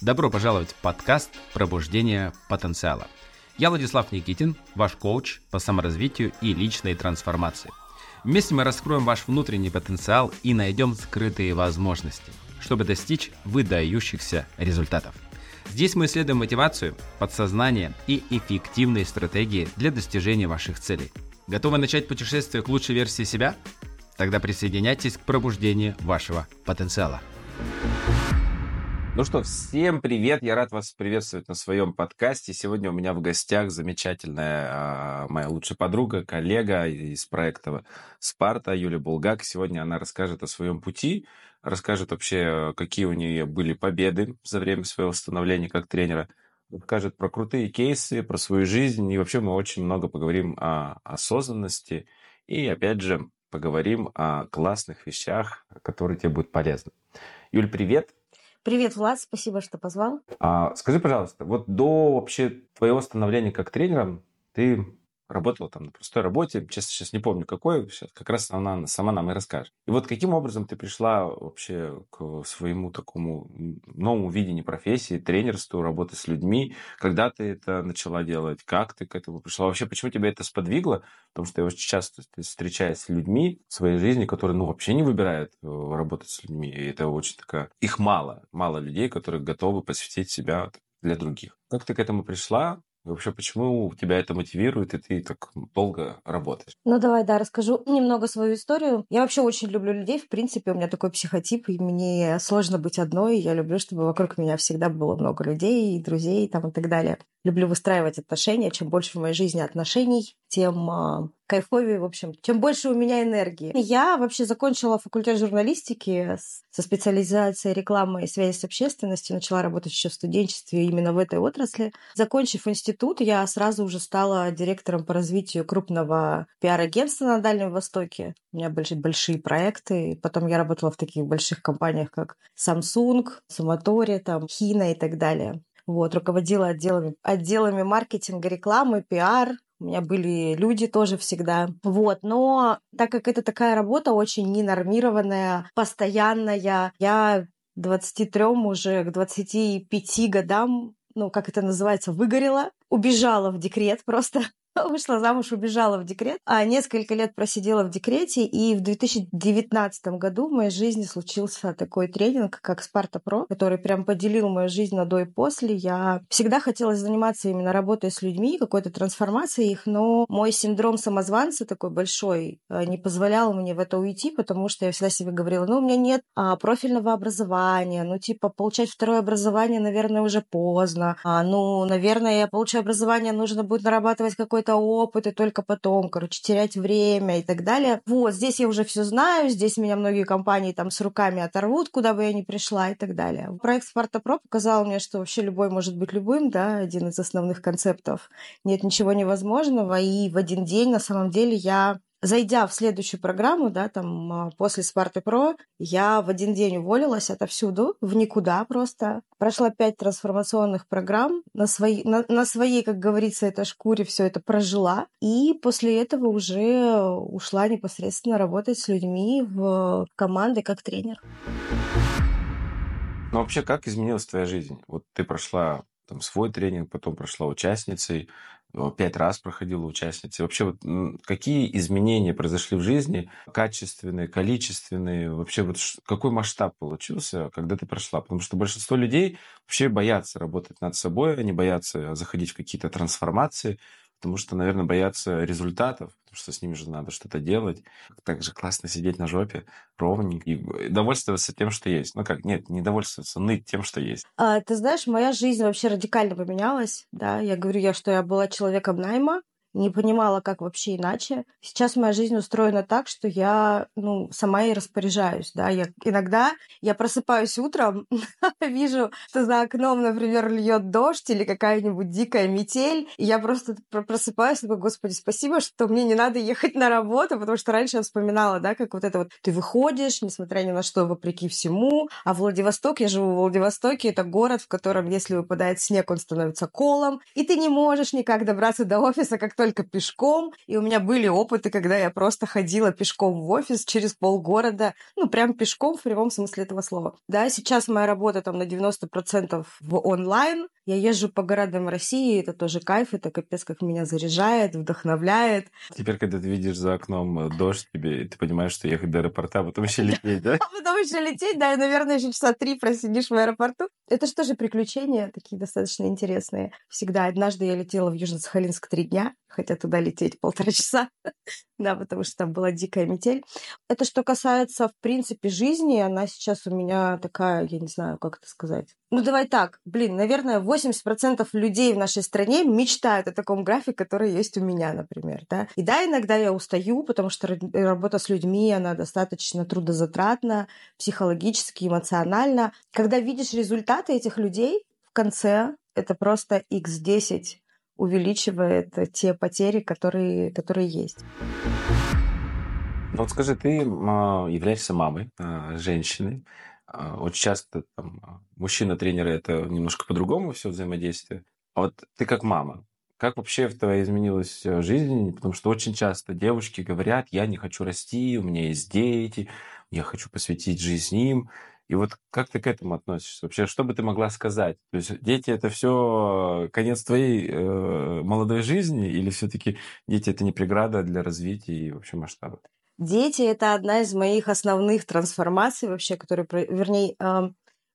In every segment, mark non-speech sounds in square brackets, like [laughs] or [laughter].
Добро пожаловать в подкаст «Пробуждение потенциала». Я Владислав Никитин, ваш коуч по саморазвитию и личной трансформации. Вместе мы раскроем ваш внутренний потенциал и найдем скрытые возможности, чтобы достичь выдающихся результатов. Здесь мы исследуем мотивацию, подсознание и эффективные стратегии для достижения ваших целей. Готовы начать путешествие к лучшей версии себя? Тогда присоединяйтесь к пробуждению вашего потенциала. Ну что, всем привет! Я рад вас приветствовать на своем подкасте. Сегодня у меня в гостях замечательная а, моя лучшая подруга, коллега из проекта «Спарта» Юлия Булгак. Сегодня она расскажет о своем пути, расскажет вообще, какие у нее были победы за время своего становления как тренера, расскажет про крутые кейсы, про свою жизнь. И вообще мы очень много поговорим о осознанности и, опять же, поговорим о классных вещах, которые тебе будут полезны. Юль, привет! Привет, Влад, спасибо, что позвал. А, скажи, пожалуйста, вот до вообще твоего становления как тренером ты работала там на простой работе, честно, сейчас не помню какой, сейчас как раз она сама нам и расскажет. И вот каким образом ты пришла вообще к своему такому новому видению профессии, тренерству, работы с людьми, когда ты это начала делать, как ты к этому пришла, вообще почему тебя это сподвигло, потому что я очень часто встречаюсь с людьми в своей жизни, которые ну вообще не выбирают э, работать с людьми, и это очень такая, их мало, мало людей, которые готовы посвятить себя для других. Как ты к этому пришла? Вообще, почему тебя это мотивирует, и ты так долго работаешь? Ну, давай, да, расскажу немного свою историю. Я вообще очень люблю людей, в принципе, у меня такой психотип, и мне сложно быть одной. Я люблю, чтобы вокруг меня всегда было много людей, и друзей там, и так далее. Люблю выстраивать отношения. Чем больше в моей жизни отношений, тем а, кайфовее, в общем, чем больше у меня энергии. Я вообще закончила факультет журналистики со специализацией рекламы и связи с общественностью, начала работать еще в студенчестве именно в этой отрасли. Закончив институт, я сразу уже стала директором по развитию крупного пиар-агентства на Дальнем Востоке. У меня были большие проекты. Потом я работала в таких больших компаниях, как Samsung, Суматори, там, Хина и так далее. Вот, руководила отделами, отделами маркетинга, рекламы, пиар, у меня были люди тоже всегда. Вот. Но так как это такая работа очень ненормированная, постоянная, я 23 уже к 25 годам ну, как это называется, выгорела, убежала в декрет просто. [laughs] Вышла замуж, убежала в декрет, а несколько лет просидела в декрете, и в 2019 году в моей жизни случился такой тренинг, как Спарта Про, который прям поделил мою жизнь на до и после. Я всегда хотела заниматься именно работой с людьми, какой-то трансформацией их, но мой синдром самозванца такой большой э, не позволял мне в это уйти, потому что я всегда себе говорила, ну, у меня нет а, профильного образования, ну, типа, получать второе образование, наверное, уже поздно, а, ну, наверное, я получаю образование, нужно будет нарабатывать какой-то какой-то опыт, и только потом, короче, терять время и так далее. Вот, здесь я уже все знаю, здесь меня многие компании там с руками оторвут, куда бы я ни пришла и так далее. Проект Спарта Про показал мне, что вообще любой может быть любым, да, один из основных концептов. Нет ничего невозможного, и в один день на самом деле я зайдя в следующую программу, да, там а, после Спарты Про, я в один день уволилась отовсюду, в никуда просто. Прошла пять трансформационных программ, на, свои, на, на своей, как говорится, этой шкуре все это прожила. И после этого уже ушла непосредственно работать с людьми в команды как тренер. Ну, вообще, как изменилась твоя жизнь? Вот ты прошла там свой тренинг, потом прошла участницей, пять раз проходила участницей. Вообще, вот, какие изменения произошли в жизни, качественные, количественные? Вообще, вот какой масштаб получился, когда ты прошла? Потому что большинство людей вообще боятся работать над собой, они боятся заходить в какие-то трансформации, потому что, наверное, боятся результатов, потому что с ними же надо что-то делать. Так же классно сидеть на жопе ровненько и довольствоваться тем, что есть. Ну как, нет, не довольствоваться, ныть тем, что есть. А, ты знаешь, моя жизнь вообще радикально поменялась, да, я говорю, я, что я была человеком найма, не понимала, как вообще иначе. Сейчас моя жизнь устроена так, что я, ну, сама и распоряжаюсь, да. Я, иногда я просыпаюсь утром, [laughs] вижу, что за окном, например, льет дождь или какая-нибудь дикая метель, и я просто просыпаюсь и такой, господи, спасибо, что мне не надо ехать на работу, потому что раньше я вспоминала, да, как вот это вот, ты выходишь, несмотря ни на что, вопреки всему, а Владивосток, я живу в Владивостоке, это город, в котором, если выпадает снег, он становится колом, и ты не можешь никак добраться до офиса, как только пешком. И у меня были опыты, когда я просто ходила пешком в офис через полгорода, ну, прям пешком в прямом смысле этого слова. Да, сейчас моя работа там на 90% в онлайн. Я езжу по городам России, это тоже кайф, это капец, как меня заряжает, вдохновляет. Теперь, когда ты видишь за окном э, дождь, тебе, ты понимаешь, что ехать до аэропорта, а потом еще лететь, да? [laughs] А потом еще лететь, да, и, наверное, еще часа три просидишь в аэропорту. Это же тоже приключения такие достаточно интересные. Всегда. Однажды я летела в Южно-Сахалинск три дня, хотя туда лететь полтора часа, [laughs] да, потому что там была дикая метель. Это что касается, в принципе, жизни, она сейчас у меня такая, я не знаю, как это сказать. Ну, давай так, блин, наверное, 80% людей в нашей стране мечтают о таком графике, который есть у меня, например, да. И да, иногда я устаю, потому что работа с людьми, она достаточно трудозатратна, психологически, эмоционально. Когда видишь результаты этих людей в конце, это просто x10 увеличивает те потери, которые, которые есть. Ну вот скажи, ты а, являешься мамой, а, женщиной. А, очень часто там, мужчина-тренеры это немножко по-другому все взаимодействие. А вот ты как мама, как вообще в твоей изменилась э, жизнь? Потому что очень часто девушки говорят, я не хочу расти, у меня есть дети, я хочу посвятить жизнь им. И вот как ты к этому относишься? Вообще, что бы ты могла сказать? То есть дети это все конец твоей э, молодой жизни, или все-таки дети это не преграда для развития и вообще масштаба? Дети это одна из моих основных трансформаций вообще, которые, вернее, э,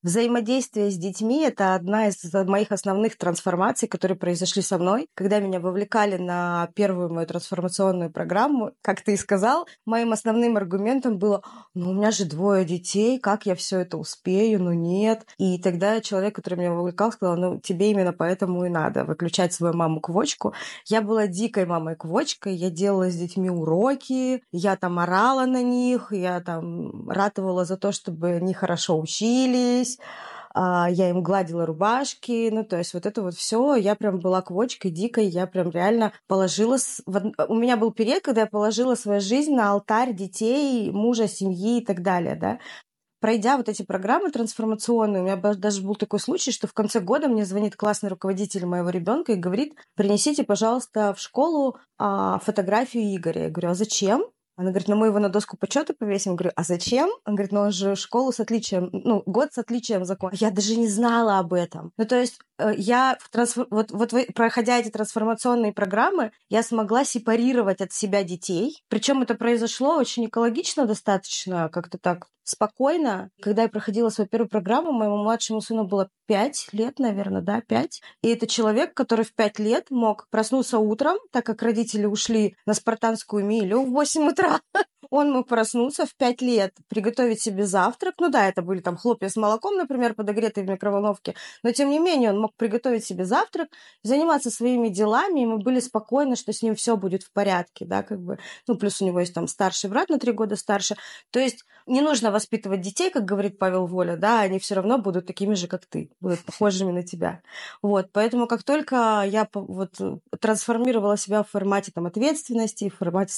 Взаимодействие с детьми – это одна из моих основных трансформаций, которые произошли со мной. Когда меня вовлекали на первую мою трансформационную программу, как ты и сказал, моим основным аргументом было, ну, у меня же двое детей, как я все это успею, ну, нет. И тогда человек, который меня вовлекал, сказал, ну, тебе именно поэтому и надо выключать свою маму-квочку. Я была дикой мамой-квочкой, я делала с детьми уроки, я там орала на них, я там ратовала за то, чтобы они хорошо учились, а, я им гладила рубашки, ну, то есть вот это вот все, я прям была квочкой дикой, я прям реально положила... У меня был период, когда я положила свою жизнь на алтарь детей, мужа, семьи и так далее, да. Пройдя вот эти программы трансформационные, у меня даже был такой случай, что в конце года мне звонит классный руководитель моего ребенка и говорит, принесите, пожалуйста, в школу а, фотографию Игоря. Я говорю, а зачем? Она говорит, ну мы его на доску почета повесим. Я говорю, а зачем? Он говорит, ну он же школу с отличием, ну год с отличием закон. Я даже не знала об этом. Ну то есть я, трансфор... вот, вот проходя эти трансформационные программы, я смогла сепарировать от себя детей. Причем это произошло очень экологично достаточно, как-то так спокойно. Когда я проходила свою первую программу, моему младшему сыну было 5 лет, наверное, да, 5. И это человек, который в 5 лет мог проснуться утром, так как родители ушли на спартанскую милю в 8 утра. [laughs] Он мог проснуться в 5 лет, приготовить себе завтрак. Ну да, это были там хлопья с молоком, например, подогретые в микроволновке. Но тем не менее он мог приготовить себе завтрак, заниматься своими делами, и мы были спокойны, что с ним все будет в порядке, да, как бы. Ну, плюс у него есть там старший брат на 3 года старше. То есть не нужно воспитывать детей, как говорит Павел Воля, да, они все равно будут такими же, как ты, будут похожими на тебя. Вот, поэтому как только я вот трансформировала себя в формате там ответственности, в формате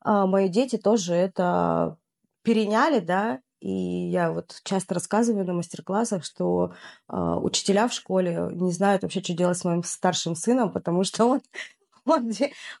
а, мои дети тоже это переняли, да, и я вот часто рассказываю на мастер-классах, что э, учителя в школе не знают вообще, что делать с моим старшим сыном, потому что он, [laughs] он,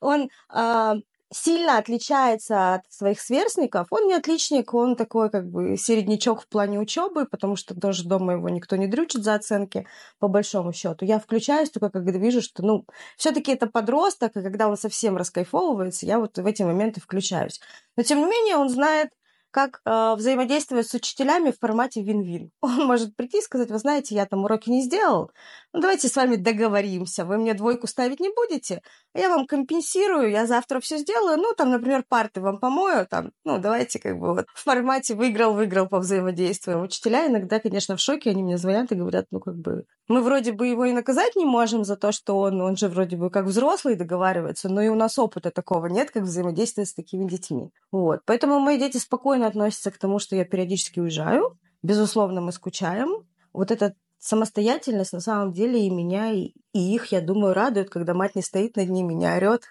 он э, сильно отличается от своих сверстников. Он не отличник, он такой как бы середнячок в плане учебы, потому что тоже дома его никто не дрючит за оценки, по большому счету. Я включаюсь только когда вижу, что, ну, все-таки это подросток, и когда он совсем раскайфовывается, я вот в эти моменты включаюсь. Но тем не менее он знает как э, взаимодействовать с учителями в формате вин-вин. [laughs] Он может прийти и сказать, вы знаете, я там уроки не сделал, ну давайте с вами договоримся, вы мне двойку ставить не будете, а я вам компенсирую, я завтра все сделаю, ну там, например, парты вам помою, там, ну давайте как бы вот в формате выиграл-выиграл по взаимодействию. Учителя иногда, конечно, в шоке, они мне звонят и говорят, ну как бы мы вроде бы его и наказать не можем за то, что он, он же вроде бы как взрослый договаривается, но и у нас опыта такого нет, как взаимодействие с такими детьми. Вот. Поэтому мои дети спокойно относятся к тому, что я периодически уезжаю. Безусловно, мы скучаем. Вот эта самостоятельность на самом деле и меня, и, их, я думаю, радует, когда мать не стоит над ними, не орет.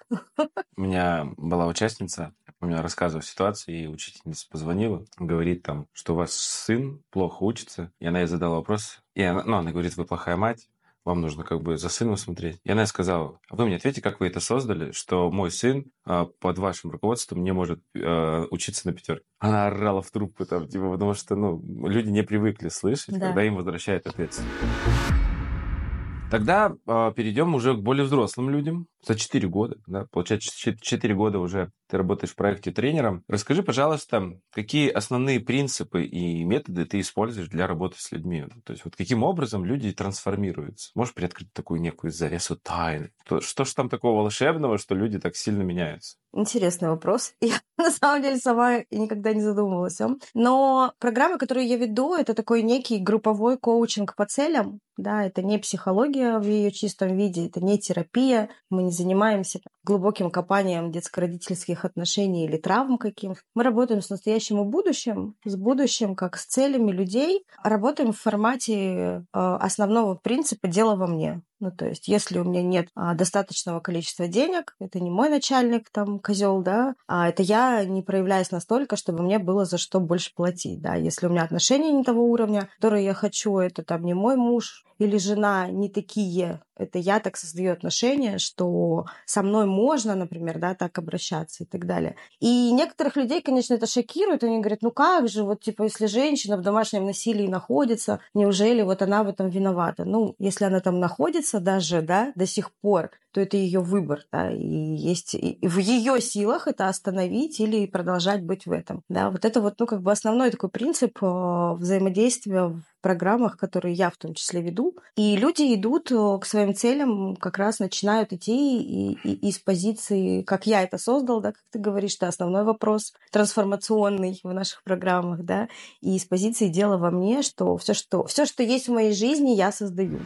У меня была участница, у меня рассказывал ситуацию, и учительница позвонила, говорит там, что у вас сын плохо учится. И она ей задала вопрос. И она, ну, она говорит, вы плохая мать. Вам нужно как бы за сыном смотреть. И она сказала, а вы мне ответьте, как вы это создали, что мой сын а, под вашим руководством не может а, учиться на пятерке. Она орала в трубку там, типа, потому что, ну, люди не привыкли слышать, да. когда им возвращают ответственность. Тогда э, перейдем уже к более взрослым людям. За 4 года, да, получается, 4 года уже ты работаешь в проекте тренером. Расскажи, пожалуйста, какие основные принципы и методы ты используешь для работы с людьми? То есть вот каким образом люди трансформируются? Можешь приоткрыть такую некую завесу тайны? Что, что же там такого волшебного, что люди так сильно меняются? Интересный вопрос. [laughs] Я на самом деле сама никогда не задумывалась о. Но программа, которую я веду, это такой некий групповой коучинг по целям. Да, это не психология в ее чистом виде, это не терапия. Мы не занимаемся глубоким копанием детско-родительских отношений или травм каким. Мы работаем с настоящим и будущим, с будущим как с целями людей. Работаем в формате э, основного принципа «дело во мне». Ну, то есть, если у меня нет а, достаточного количества денег, это не мой начальник, там, козел, да, а это я не проявляюсь настолько, чтобы мне было за что больше платить, да. Если у меня отношения не того уровня, которые я хочу, это там не мой муж или жена не такие, это я так создаю отношения, что со мной можно, например, да, так обращаться и так далее. И некоторых людей, конечно, это шокирует, они говорят, ну как же, вот типа, если женщина в домашнем насилии находится, неужели вот она в этом виновата? Ну, если она там находится даже, да, до сих пор, то это ее выбор, да, и есть и в ее силах это остановить или продолжать быть в этом, да. Вот это вот, ну, как бы основной такой принцип э, взаимодействия программах, которые я в том числе веду. И люди идут э, к своим целям, как раз начинают идти и, и, из позиции, как я это создал, да, как ты говоришь, это основной вопрос трансформационный в наших программах, да, и из позиции дела во мне, что все, что, все, что есть в моей жизни, я создаю.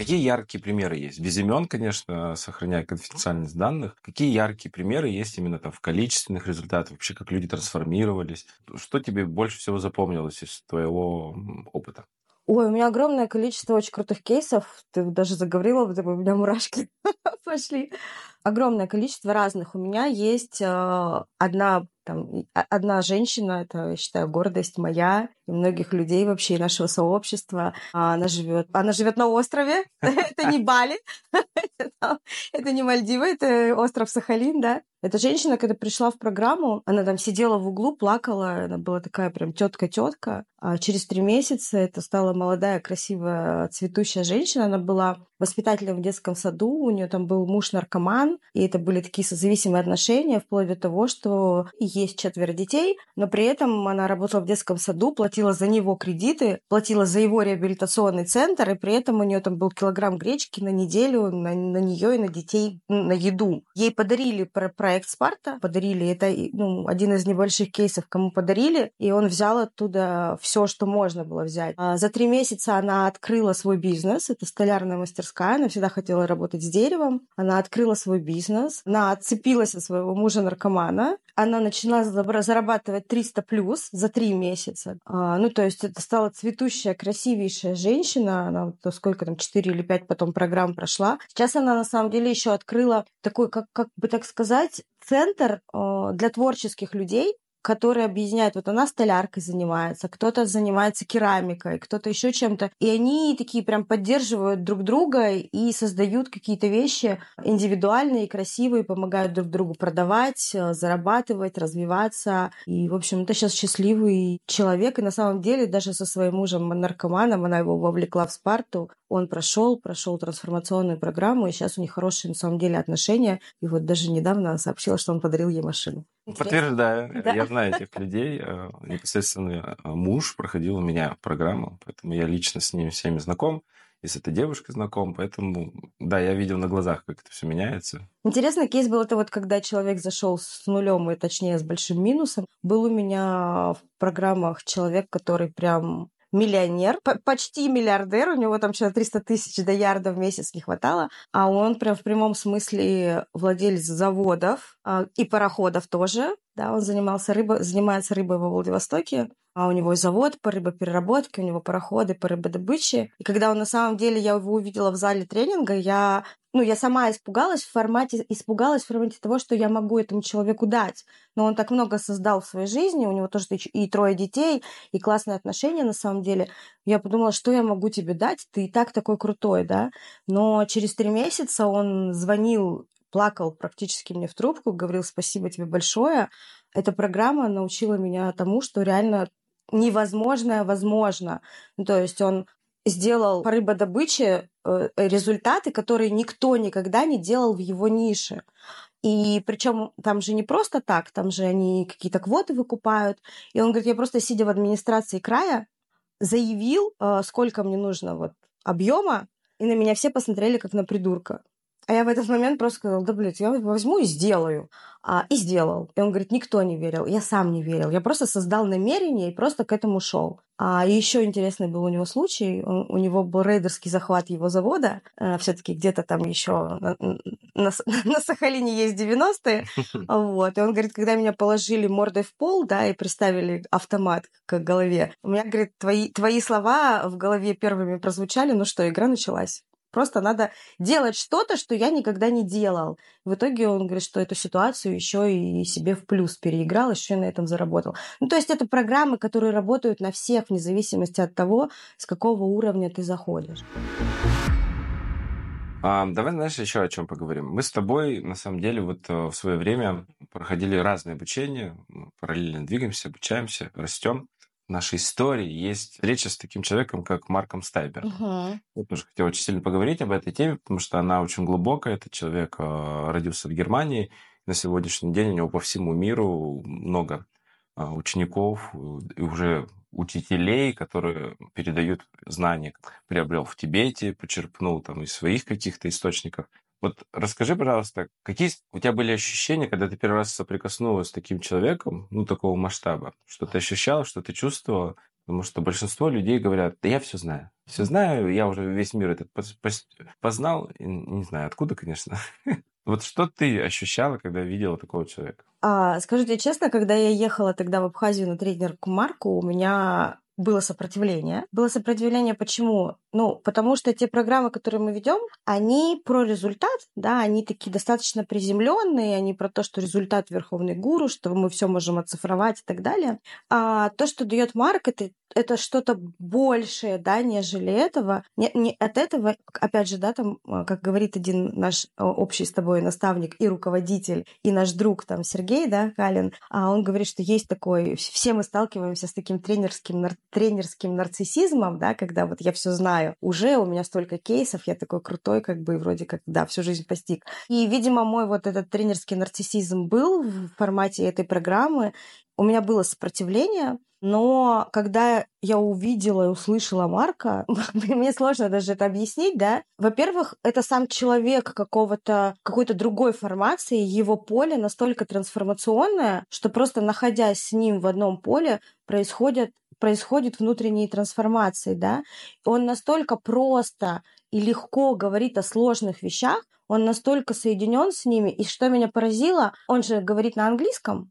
Какие яркие примеры есть? Без имен, конечно, сохраняя конфиденциальность данных. Какие яркие примеры есть именно там в количественных результатах? Вообще, как люди трансформировались? Что тебе больше всего запомнилось из твоего опыта? Ой, у меня огромное количество очень крутых кейсов. Ты даже заговорила, вот у меня мурашки [laughs] пошли. Огромное количество разных. У меня есть э, одна там, одна женщина, это, я считаю, гордость моя и многих людей вообще, и нашего сообщества. Она живет, она живет на острове, [laughs] это не Бали, [laughs] это не Мальдивы, это остров Сахалин, да. Эта женщина, когда пришла в программу, она там сидела в углу, плакала, она была такая прям тетка-тетка. А через три месяца это стала молодая, красивая, цветущая женщина. Она была воспитателем в детском саду, у нее там был муж-наркоман, и это были такие созависимые отношения, вплоть до того, что есть четверо детей, но при этом она работала в детском саду, платила за него кредиты, платила за его реабилитационный центр, и при этом у нее там был килограмм гречки на неделю на, на нее и на детей на еду. Ей подарили про проект Спарта, подарили, это ну, один из небольших кейсов, кому подарили, и он взял оттуда все, что можно было взять. А за три месяца она открыла свой бизнес, это столярная мастерская она всегда хотела работать с деревом, она открыла свой бизнес, она отцепилась от своего мужа-наркомана, она начала зарабатывать 300 плюс за три месяца. А, ну, то есть это стала цветущая, красивейшая женщина, она вот сколько там, 4 или 5 потом программ прошла. Сейчас она на самом деле еще открыла такой, как, как бы так сказать, центр э, для творческих людей, которые объединяют. Вот она столяркой занимается, кто-то занимается керамикой, кто-то еще чем-то. И они такие прям поддерживают друг друга и создают какие-то вещи индивидуальные, красивые, помогают друг другу продавать, э, зарабатывать, развиваться. И, в общем, это сейчас счастливый человек. И на самом деле даже со своим мужем наркоманом она его вовлекла в Спарту. Он прошел, прошел трансформационную программу, и сейчас у них хорошие на самом деле отношения. И вот даже недавно она сообщила, что он подарил ей машину. Подтверждаю. Да. Я знаю этих людей. Э, непосредственно э, муж проходил у меня программу, поэтому я лично с ними всеми знаком и с этой девушкой знаком, поэтому, да, я видел на глазах, как это все меняется. Интересный кейс был это вот, когда человек зашел с нулем, и точнее с большим минусом. Был у меня в программах человек, который прям миллионер, почти миллиардер, у него там сейчас 300 тысяч до ярда в месяц не хватало, а он прям в прямом смысле владелец заводов а, и пароходов тоже, да, он занимался рыбой, занимается рыбой во Владивостоке, а у него завод по рыбопереработке, у него пароходы по рыбодобыче. И когда он на самом деле, я его увидела в зале тренинга, я ну, я сама испугалась в формате, испугалась в формате того, что я могу этому человеку дать. Но он так много создал в своей жизни, у него тоже и трое детей, и классные отношения на самом деле. Я подумала, что я могу тебе дать, ты и так такой крутой, да. Но через три месяца он звонил, плакал практически мне в трубку, говорил спасибо тебе большое. Эта программа научила меня тому, что реально невозможное возможно. Ну, то есть он сделал по рыбодобыче э, результаты, которые никто никогда не делал в его нише. И причем там же не просто так, там же они какие-то квоты выкупают. И он говорит, я просто сидя в администрации края, заявил, э, сколько мне нужно вот объема, и на меня все посмотрели как на придурка. А я в этот момент просто сказала, да, блядь, я возьму и сделаю. А, и сделал. И он говорит, никто не верил, я сам не верил. Я просто создал намерение и просто к этому шел. А еще интересный был у него случай. У него был рейдерский захват его завода. А, Все-таки где-то там еще на, на, [laughs] на Сахалине есть 90-е. [laughs] Вот. И он говорит, когда меня положили мордой в пол, да, и приставили автомат к голове, у меня, говорит, твои, твои слова в голове первыми прозвучали, ну что, игра началась. Просто надо делать что-то, что я никогда не делал. В итоге он говорит, что эту ситуацию еще и себе в плюс переиграл, еще и на этом заработал. Ну, то есть это программы, которые работают на всех, вне зависимости от того, с какого уровня ты заходишь. А, давай, знаешь, еще о чем поговорим. Мы с тобой, на самом деле, вот э, в свое время проходили разные обучения, параллельно двигаемся, обучаемся, растем нашей истории есть встреча с таким человеком, как Марком Стайбер. Угу. Я тоже хотел очень сильно поговорить об этой теме, потому что она очень глубокая. Этот человек э, родился в Германии. На сегодняшний день у него по всему миру много э, учеников и уже учителей, которые передают знания. Приобрел в Тибете, почерпнул там из своих каких-то источников. Вот расскажи, пожалуйста, какие у тебя были ощущения, когда ты первый раз соприкоснулась с таким человеком, ну, такого масштаба? Что ты ощущала, что ты чувствовала? Потому что большинство людей говорят, да я все знаю. Все знаю, я уже весь мир этот познал, не знаю откуда, конечно. [laughs] Вот что ты ощущала, когда видела такого человека? А, скажу тебе честно, когда я ехала тогда в Абхазию на тренерку Марку, у меня было сопротивление. Было сопротивление почему? Ну, потому что те программы, которые мы ведем, они про результат, да, они такие достаточно приземленные, они про то, что результат верховный гуру, что мы все можем оцифровать и так далее. А то, что дает Марк, это это что-то большее, да, нежели этого. Не, не от этого, опять же, да, там, а, как говорит один наш а, общий с тобой наставник и руководитель, и наш друг, там, Сергей, да, Калин, а он говорит, что есть такой, все мы сталкиваемся с таким тренерским, нар, тренерским нарциссизмом, да, когда вот я все знаю, уже у меня столько кейсов, я такой крутой, как бы, и вроде как, да, всю жизнь постиг. И, видимо, мой вот этот тренерский нарциссизм был в формате этой программы, у меня было сопротивление, но когда я увидела и услышала Марка, [laughs] мне сложно даже это объяснить, да. Во-первых, это сам человек какого-то, какой-то другой формации, его поле настолько трансформационное, что просто находясь с ним в одном поле, происходят происходит внутренние трансформации, да. Он настолько просто и легко говорит о сложных вещах, он настолько соединен с ними. И что меня поразило, он же говорит на английском,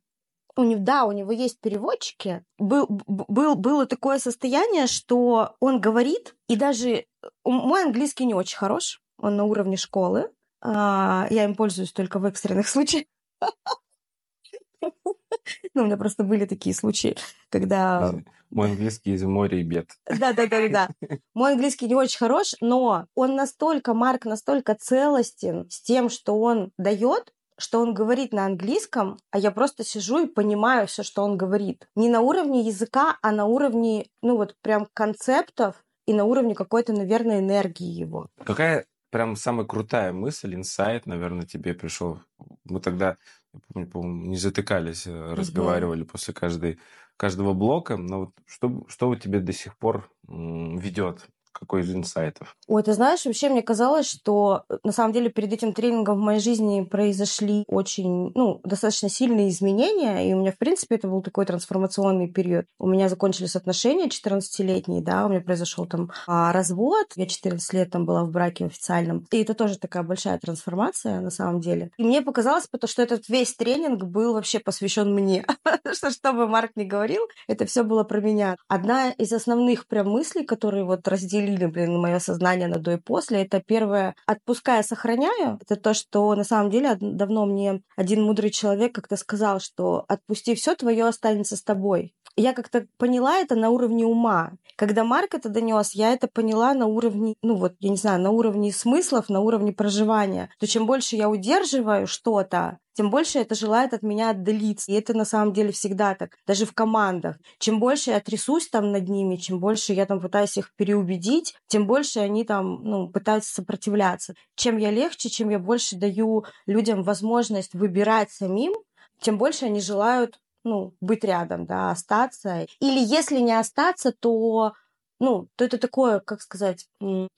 у него, да, у него есть переводчики. Был, был, было такое состояние, что он говорит, и даже мой английский не очень хорош, он на уровне школы. А, я им пользуюсь только в экстренных случаях. [laughs] Ну, у меня просто были такие случаи, когда... Мой английский моря и бед. Да, да, да, да. Мой английский не очень хорош, но он настолько, Марк, настолько целостен с тем, что он дает, что он говорит на английском, а я просто сижу и понимаю все, что он говорит. Не на уровне языка, а на уровне, ну вот прям концептов и на уровне какой-то, наверное, энергии его. Какая прям самая крутая мысль, инсайт, наверное, тебе пришел? Мы тогда, я помню, не затыкались, э, разговаривали угу. после каждой, каждого блока, но вот что, что у тебя до сих пор ведет какой из инсайтов? Ой, ты знаешь, вообще мне казалось, что э, на самом деле перед этим тренингом в моей жизни произошли очень, ну, достаточно сильные изменения, и у меня, в принципе, это был такой трансформационный период. У меня закончились отношения 14-летние, да, у меня произошел там а, развод, я 14 лет там была в браке официальном, и это тоже такая большая трансформация на самом деле. И мне показалось, потому что этот весь тренинг был вообще посвящен мне, [laughs] что что бы Марк не говорил, это все было про меня. Одна из основных прям мыслей, которые вот разделили разделили, блин, мое сознание на до и после. Это первое, отпуская, сохраняю. Это то, что на самом деле давно мне один мудрый человек как-то сказал, что отпусти все, твое останется с тобой. Я как-то поняла это на уровне ума. Когда Марк это донес, я это поняла на уровне, ну вот, я не знаю, на уровне смыслов, на уровне проживания. То чем больше я удерживаю что-то, тем больше это желает от меня отдалиться. И это на самом деле всегда так, даже в командах. Чем больше я трясусь там над ними, чем больше я там пытаюсь их переубедить, тем больше они там ну, пытаются сопротивляться. Чем я легче, чем я больше даю людям возможность выбирать самим, тем больше они желают ну, быть рядом, да, остаться. Или если не остаться, то ну, то это такое, как сказать,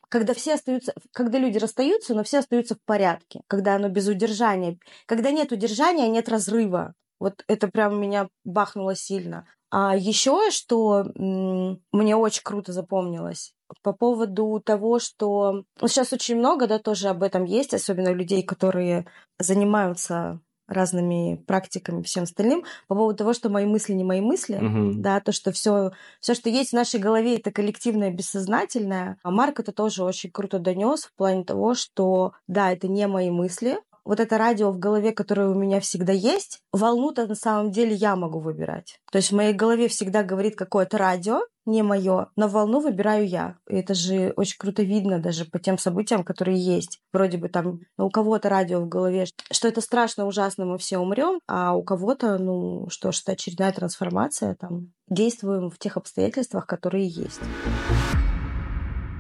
когда все остаются, когда люди расстаются, но все остаются в порядке, когда оно без удержания. Когда нет удержания, нет разрыва. Вот это прям меня бахнуло сильно. А еще что мне очень круто запомнилось по поводу того, что ну, сейчас очень много, да, тоже об этом есть, особенно людей, которые занимаются разными практиками, всем остальным, по поводу того, что мои мысли не мои мысли, угу. да, то, что все, все, что есть в нашей голове, это коллективное, бессознательное. А Марк это тоже очень круто донес в плане того, что да, это не мои мысли, вот это радио в голове, которое у меня всегда есть, волну-то на самом деле я могу выбирать. То есть в моей голове всегда говорит какое-то радио, не мое, но волну выбираю я. И это же очень круто видно даже по тем событиям, которые есть. Вроде бы там у кого-то радио в голове, что это страшно, ужасно, мы все умрем, а у кого-то, ну что ж, это очередная трансформация, там действуем в тех обстоятельствах, которые есть.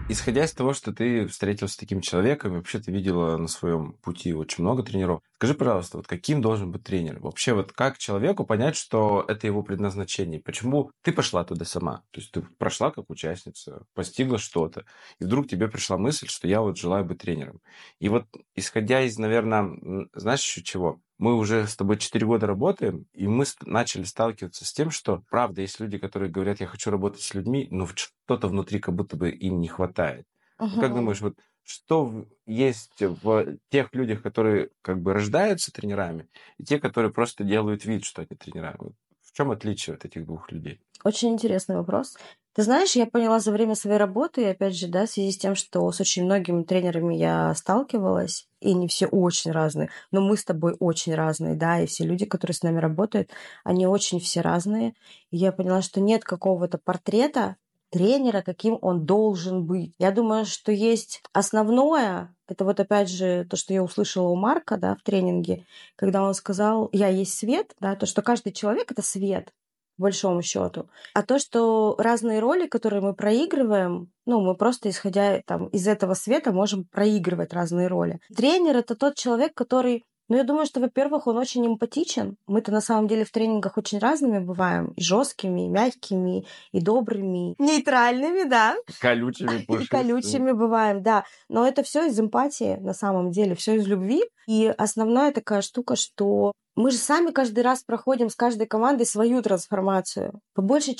Исходя из того, что ты встретился с таким человеком, вообще ты видела на своем пути очень много тренеров, скажи, пожалуйста, вот каким должен быть тренер? Вообще вот как человеку понять, что это его предназначение? Почему ты пошла туда сама? То есть ты прошла как участница, постигла что-то, и вдруг тебе пришла мысль, что я вот желаю быть тренером. И вот исходя из, наверное, знаешь еще чего? мы уже с тобой 4 года работаем, и мы начали сталкиваться с тем, что, правда, есть люди, которые говорят, я хочу работать с людьми, но что-то внутри как будто бы им не хватает. Uh-huh. Как думаешь, вот что есть в тех людях, которые как бы рождаются тренерами, и те, которые просто делают вид, что они тренера? В чем отличие от этих двух людей? Очень интересный вопрос. Ты знаешь, я поняла за время своей работы, и опять же, да, в связи с тем, что с очень многими тренерами я сталкивалась, и не все очень разные, но мы с тобой очень разные, да, и все люди, которые с нами работают, они очень все разные. И я поняла, что нет какого-то портрета тренера, каким он должен быть. Я думаю, что есть основное, это вот опять же то, что я услышала у Марка, да, в тренинге, когда он сказал, я есть свет, да, то, что каждый человек — это свет, по большому счету. А то, что разные роли, которые мы проигрываем, ну, мы просто исходя там, из этого света можем проигрывать разные роли. Тренер это тот человек, который ну, я думаю, что, во-первых, он очень эмпатичен. Мы-то на самом деле в тренингах очень разными бываем. И жесткими, и мягкими, и добрыми, нейтральными, да. Колючими, И колючими [laughs] бываем, да. Но это все из эмпатии, на самом деле, все из любви. И основная такая штука, что мы же сами каждый раз проходим с каждой командой свою трансформацию. По большей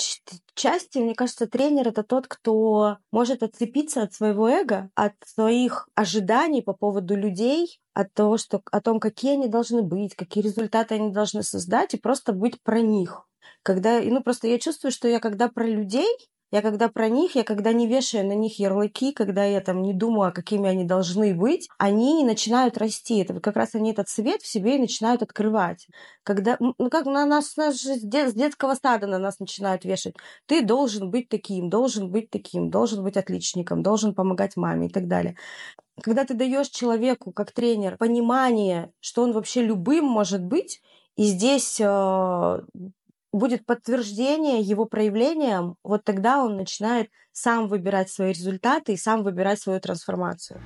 части, мне кажется, тренер это тот, кто может отцепиться от своего эго, от своих ожиданий по поводу людей, от того, что, о том, какие они должны быть, какие результаты они должны создать, и просто быть про них. Когда, ну просто я чувствую, что я когда про людей, я когда про них, я когда не вешаю на них ярлыки, когда я там не думаю, а какими они должны быть, они начинают расти. Это как раз они этот свет в себе и начинают открывать. Когда, ну как на нас, нас же с, с детского стада на нас начинают вешать. Ты должен быть таким, должен быть таким, должен быть отличником, должен помогать маме и так далее. Когда ты даешь человеку, как тренер, понимание, что он вообще любым может быть, и здесь э, будет подтверждение его проявлениям, вот тогда он начинает сам выбирать свои результаты и сам выбирать свою трансформацию.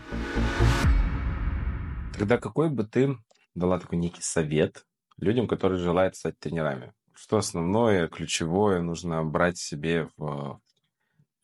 Тогда какой бы ты дала такой некий совет людям, которые желают стать тренерами? Что основное, ключевое нужно брать себе в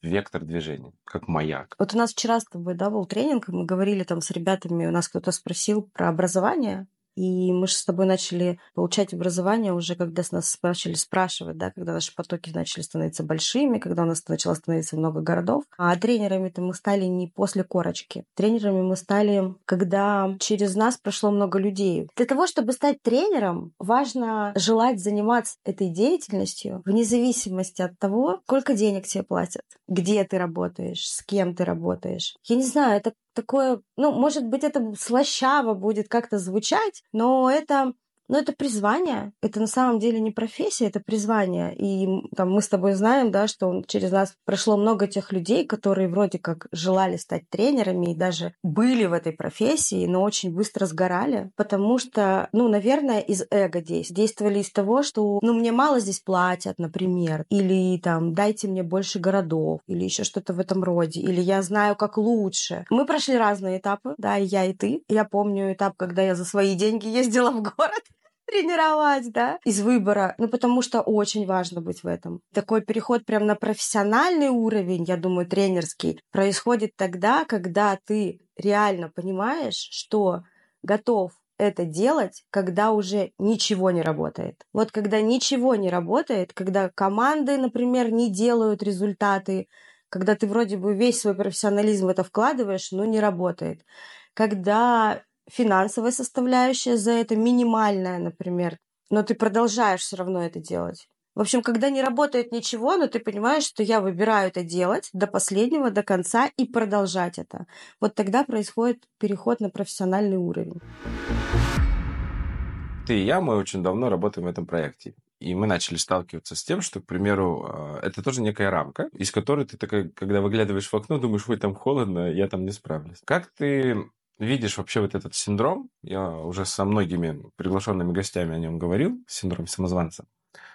вектор движения, как маяк. Вот у нас вчера с тобой да, был тренинг, мы говорили там с ребятами, у нас кто-то спросил про образование, И мы же с тобой начали получать образование уже, когда с нас начали спрашивать, да, когда наши потоки начали становиться большими, когда у нас начало становиться много городов. А тренерами-то мы стали не после корочки. Тренерами мы стали, когда через нас прошло много людей. Для того, чтобы стать тренером, важно желать заниматься этой деятельностью вне зависимости от того, сколько денег тебе платят, где ты работаешь, с кем ты работаешь. Я не знаю, это такое, ну, может быть, это слащаво будет как-то звучать, но это но это призвание. Это на самом деле не профессия, это призвание. И там, мы с тобой знаем, да, что через нас прошло много тех людей, которые вроде как желали стать тренерами и даже были в этой профессии, но очень быстро сгорали, потому что, ну, наверное, из эго действовали. Из того, что, ну, мне мало здесь платят, например, или там, дайте мне больше городов, или еще что-то в этом роде, или я знаю, как лучше. Мы прошли разные этапы, да, и я, и ты. Я помню этап, когда я за свои деньги ездила в город, тренировать, да, из выбора. Ну, потому что очень важно быть в этом. Такой переход прям на профессиональный уровень, я думаю, тренерский, происходит тогда, когда ты реально понимаешь, что готов это делать, когда уже ничего не работает. Вот когда ничего не работает, когда команды, например, не делают результаты, когда ты вроде бы весь свой профессионализм в это вкладываешь, но не работает. Когда финансовая составляющая за это минимальная, например, но ты продолжаешь все равно это делать. В общем, когда не работает ничего, но ты понимаешь, что я выбираю это делать до последнего, до конца и продолжать это. Вот тогда происходит переход на профессиональный уровень. Ты и я, мы очень давно работаем в этом проекте. И мы начали сталкиваться с тем, что, к примеру, а, это тоже некая рамка, из которой ты такая, когда выглядываешь в окно, думаешь, ой, там холодно, я там не справлюсь. Как ты видишь вообще вот этот синдром, я уже со многими приглашенными гостями о нем говорил, синдром самозванца,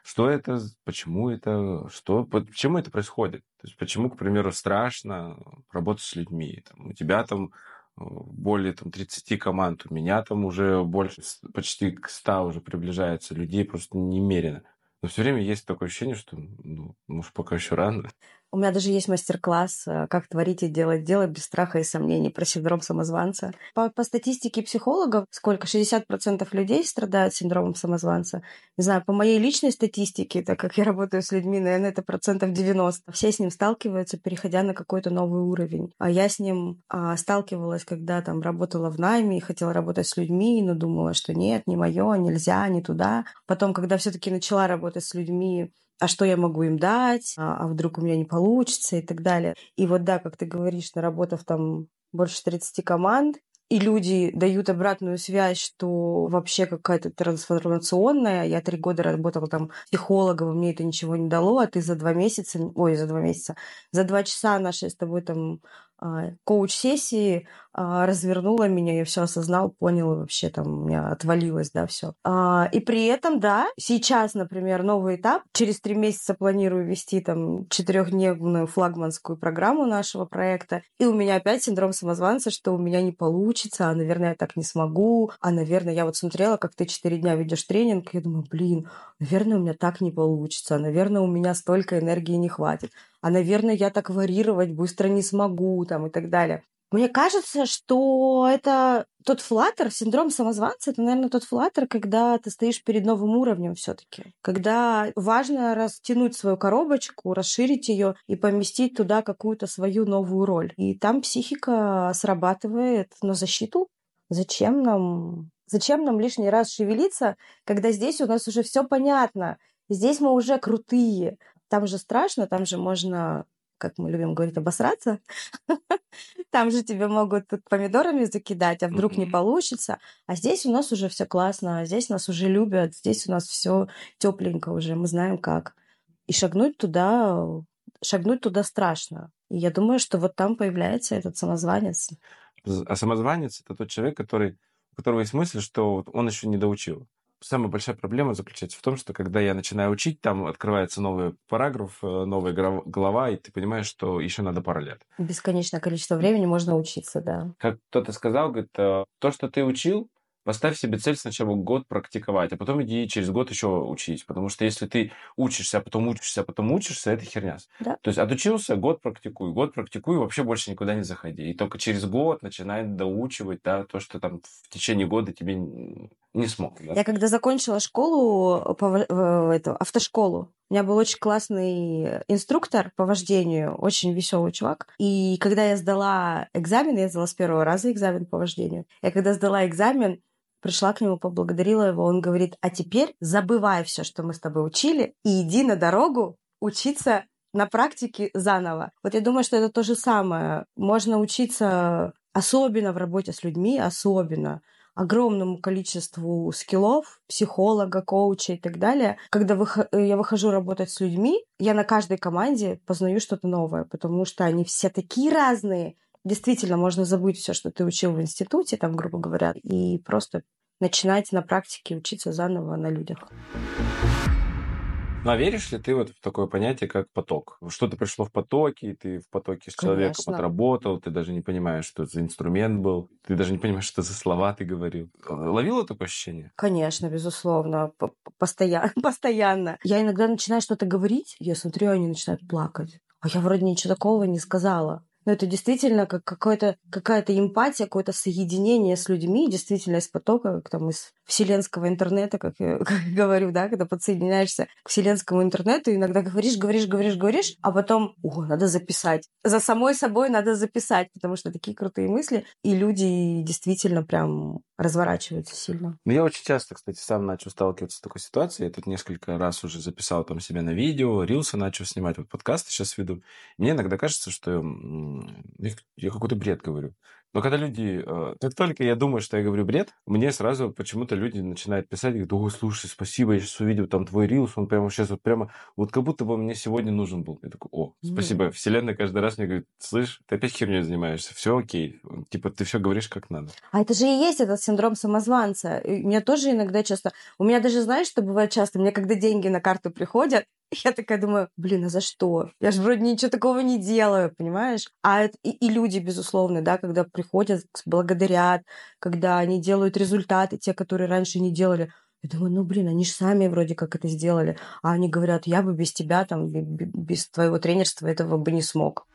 что это, почему это, что, почему это происходит? То есть почему, к примеру, страшно работать с людьми? Там, у тебя там э, более там, 30 команд, у меня там уже больше, почти к 100 уже приближается людей просто немерено. Но все время есть такое ощущение, что, ну, может, пока еще рано. У меня даже есть мастер-класс э, «Как творить и делать дело без страха и сомнений» про синдром самозванца. По, по статистике психологов, сколько? 60% людей страдают синдромом самозванца. Не знаю, по моей личной статистике, так как я работаю с людьми, наверное, это процентов 90. Все с ним сталкиваются, переходя на какой-то новый уровень. А я с ним а, сталкивалась, когда там работала в найме и хотела работать с людьми, но думала, что нет, не мое, нельзя, не туда. Потом, когда все-таки начала работать с людьми, а что я могу им дать, а, а вдруг у меня не получится и так далее. И вот да, как ты говоришь, наработав там больше 30 команд, и люди дают обратную связь, что вообще какая-то трансформационная. Я три года работала там психологом, мне это ничего не дало, а ты за два месяца, ой, за два месяца, за два часа нашей с тобой там а, коуч-сессии развернула меня, я все осознал, понял, вообще там у меня отвалилось, да, все. А, и при этом, да, сейчас, например, новый этап. Через три месяца планирую вести там четырехдневную флагманскую программу нашего проекта. И у меня опять синдром самозванца, что у меня не получится, а, наверное, я так не смогу. А, наверное, я вот смотрела, как ты четыре дня ведешь тренинг, и я думаю, блин, наверное, у меня так не получится, наверное, у меня столько энергии не хватит а, наверное, я так варьировать быстро не смогу, там, и так далее. Мне кажется, что это тот флаттер, синдром самозванца, это, наверное, тот флаттер, когда ты стоишь перед новым уровнем все таки Когда важно растянуть свою коробочку, расширить ее и поместить туда какую-то свою новую роль. И там психика срабатывает на защиту. Зачем нам Зачем нам лишний раз шевелиться, когда здесь у нас уже все понятно? Здесь мы уже крутые. Там же страшно, там же можно, как мы любим говорить, обосраться. [laughs] Там же тебе могут помидорами закидать, а вдруг не получится. А здесь у нас уже все классно, здесь нас уже любят, здесь у нас все тепленько уже, мы знаем как. И шагнуть туда, шагнуть туда страшно. И я думаю, что вот там появляется этот самозванец. А самозванец это тот человек, который, у которого есть мысль, что он еще не доучил самая большая проблема заключается в том, что когда я начинаю учить, там открывается новый параграф, э, новая глава, и ты понимаешь, что еще надо пара лет. Бесконечное количество времени можно учиться, да. Как кто-то сказал, говорит, э, то, что ты учил, поставь себе цель сначала год практиковать, а потом иди через год еще учить. Потому что если ты учишься, а потом учишься, а потом учишься, это херня. Да. То есть отучился, год практикуй, год практикуй, вообще больше никуда не заходи. И только через год начинай доучивать да, то, что там в течение года тебе не смог. Да? Я когда закончила школу, по, эту, автошколу, у меня был очень классный инструктор по вождению, очень веселый чувак. И когда я сдала экзамен, я сдала с первого раза экзамен по вождению. Я когда сдала экзамен, пришла к нему, поблагодарила его. Он говорит, а теперь забывай все, что мы с тобой учили, и иди на дорогу учиться на практике заново. Вот я думаю, что это то же самое. Можно учиться особенно в работе с людьми, особенно огромному количеству скиллов, психолога, коуча и так далее. Когда я выхожу работать с людьми, я на каждой команде познаю что-то новое, потому что они все такие разные. Действительно, можно забыть все, что ты учил в институте, там, грубо говоря, и просто начинать на практике учиться заново на людях. Ну, а веришь ли ты вот в такое понятие, как поток? Что-то пришло в потоке, ты в потоке с человеком Конечно. отработал, ты даже не понимаешь, что это за инструмент был, ты даже не понимаешь, что за слова ты говорил. Ловила такое ощущение? Конечно, безусловно, постоянно, [laughs] постоянно. Я иногда начинаю что-то говорить, я смотрю, они начинают плакать. А я вроде ничего такого не сказала. Но это действительно как какая-то какая-то эмпатия, какое-то соединение с людьми, действительно из потока, как там из вселенского интернета, как я [laughs] как говорю, да, когда подсоединяешься к вселенскому интернету, иногда говоришь, говоришь, говоришь, говоришь, а потом, о, надо записать. За самой собой надо записать, потому что такие крутые мысли, и люди действительно прям разворачиваются сильно. Ну, я очень часто, кстати, сам начал сталкиваться с такой ситуацией. Я тут несколько раз уже записал там себя на видео, рилсы начал снимать, вот подкасты сейчас веду. Мне иногда кажется, что я какой-то бред говорю. Но когда люди... Э, как только я думаю, что я говорю бред, мне сразу почему-то люди начинают писать, говорят, ой, слушай, спасибо, я сейчас увидел там твой рилс, он прямо сейчас вот прямо... Вот как будто бы мне сегодня нужен был. Я такой, о, спасибо. Mm. Вселенная каждый раз мне говорит, слышь, ты опять херней занимаешься, все окей. Типа ты все говоришь как надо. А это же и есть этот синдром самозванца. И у меня тоже иногда часто... У меня даже, знаешь, что бывает часто? Мне когда деньги на карту приходят, Я такая думаю, блин, а за что? Я же вроде ничего такого не делаю, понимаешь? А это, и, и люди, безусловно, да, когда приходят, благодарят, когда они делают результаты, те, которые раньше не делали. Я думаю, ну, блин, они же сами вроде как это сделали. А они говорят, я бы без тебя, там, без твоего тренерства этого бы не смог.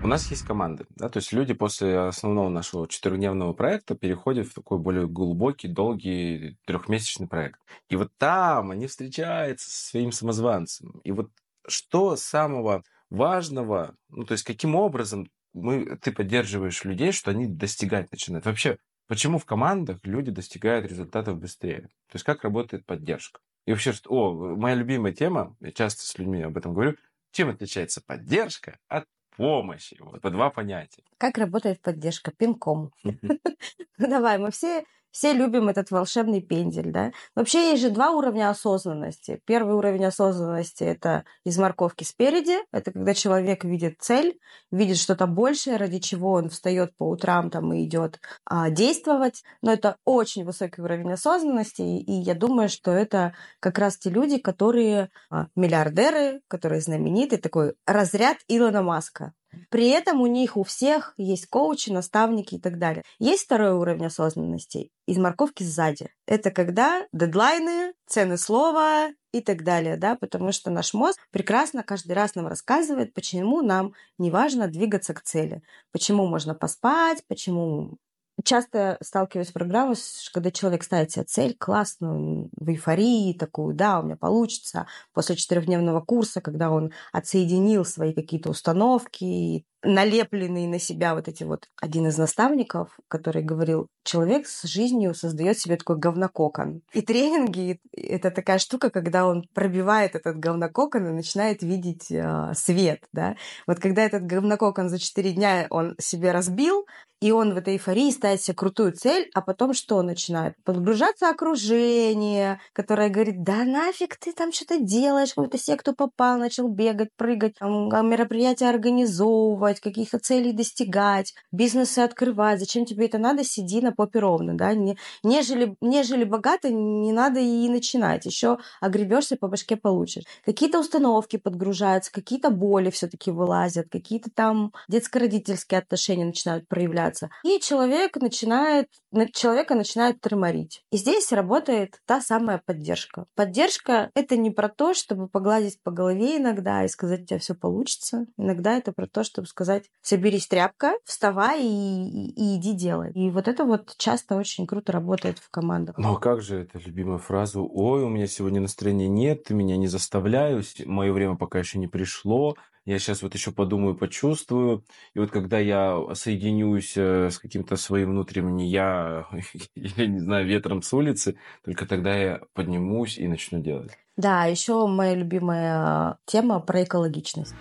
У нас есть команды, да, то есть люди после основного нашего четырехдневного проекта переходят в такой более глубокий, долгий трехмесячный проект. И вот там они встречаются со своим самозванцем. И вот что самого важного, ну, то есть каким образом мы, ты поддерживаешь людей, что они достигать начинают? Вообще, почему в командах люди достигают результатов быстрее? То есть как работает поддержка? И вообще, что, о, моя любимая тема, я часто с людьми об этом говорю, чем отличается поддержка от помощи. Вот это два понятия. Как работает поддержка? Пинком. [laughs] Давай, мы все все любим этот волшебный пендель, да. Вообще есть же два уровня осознанности. Первый уровень осознанности – это из морковки спереди. Это когда человек видит цель, видит что-то большее, ради чего он встает по утрам там, и идет а, действовать. Но это очень высокий уровень осознанности. И я думаю, что это как раз те люди, которые а, миллиардеры, которые знаменитые, такой разряд Илона Маска. При этом у них у всех есть коучи, наставники и так далее. Есть второй уровень осознанности из морковки сзади. Это когда дедлайны, цены слова и так далее, да, потому что наш мозг прекрасно каждый раз нам рассказывает, почему нам не важно двигаться к цели, почему можно поспать, почему часто сталкиваюсь с программой, когда человек ставит себе цель классную, в эйфории такую, да, у меня получится, после четырехдневного курса, когда он отсоединил свои какие-то установки, налепленные на себя вот эти вот один из наставников, который говорил, человек с жизнью создает себе такой говнококон. И тренинги — это такая штука, когда он пробивает этот говнококон и начинает видеть э, свет, да. Вот когда этот говнококон за четыре дня он себе разбил, и он в этой эйфории ставит себе крутую цель, а потом что начинает? Подгружаться окружение, которое говорит, да нафиг ты там что-то делаешь, какую-то секту попал, начал бегать, прыгать, там, а, мероприятия организовывать, каких-то целей достигать, бизнесы открывать. Зачем тебе это надо? Сиди на попе ровно, да? Не, нежели, нежели богато, не надо и начинать. Еще огребешься, по башке получишь. Какие-то установки подгружаются, какие-то боли все-таки вылазят, какие-то там детско-родительские отношения начинают проявляться. И человек начинает, человека начинает торморить. И здесь работает та самая поддержка. Поддержка — это не про то, чтобы погладить по голове иногда и сказать, у тебя все получится. Иногда это про то, чтобы сказать, соберись тряпка, вставай и, и, и иди делай. И вот это вот часто очень круто работает в командах. Ну а как же эта любимая фраза «Ой, у меня сегодня настроения нет, ты меня не заставляешь, мое время пока еще не пришло, я сейчас вот еще подумаю, почувствую. И вот когда я соединюсь э, с каким-то своим внутренним я, [laughs] или, не знаю, ветром с улицы, только тогда я поднимусь и начну делать. Да, еще моя любимая тема про экологичность.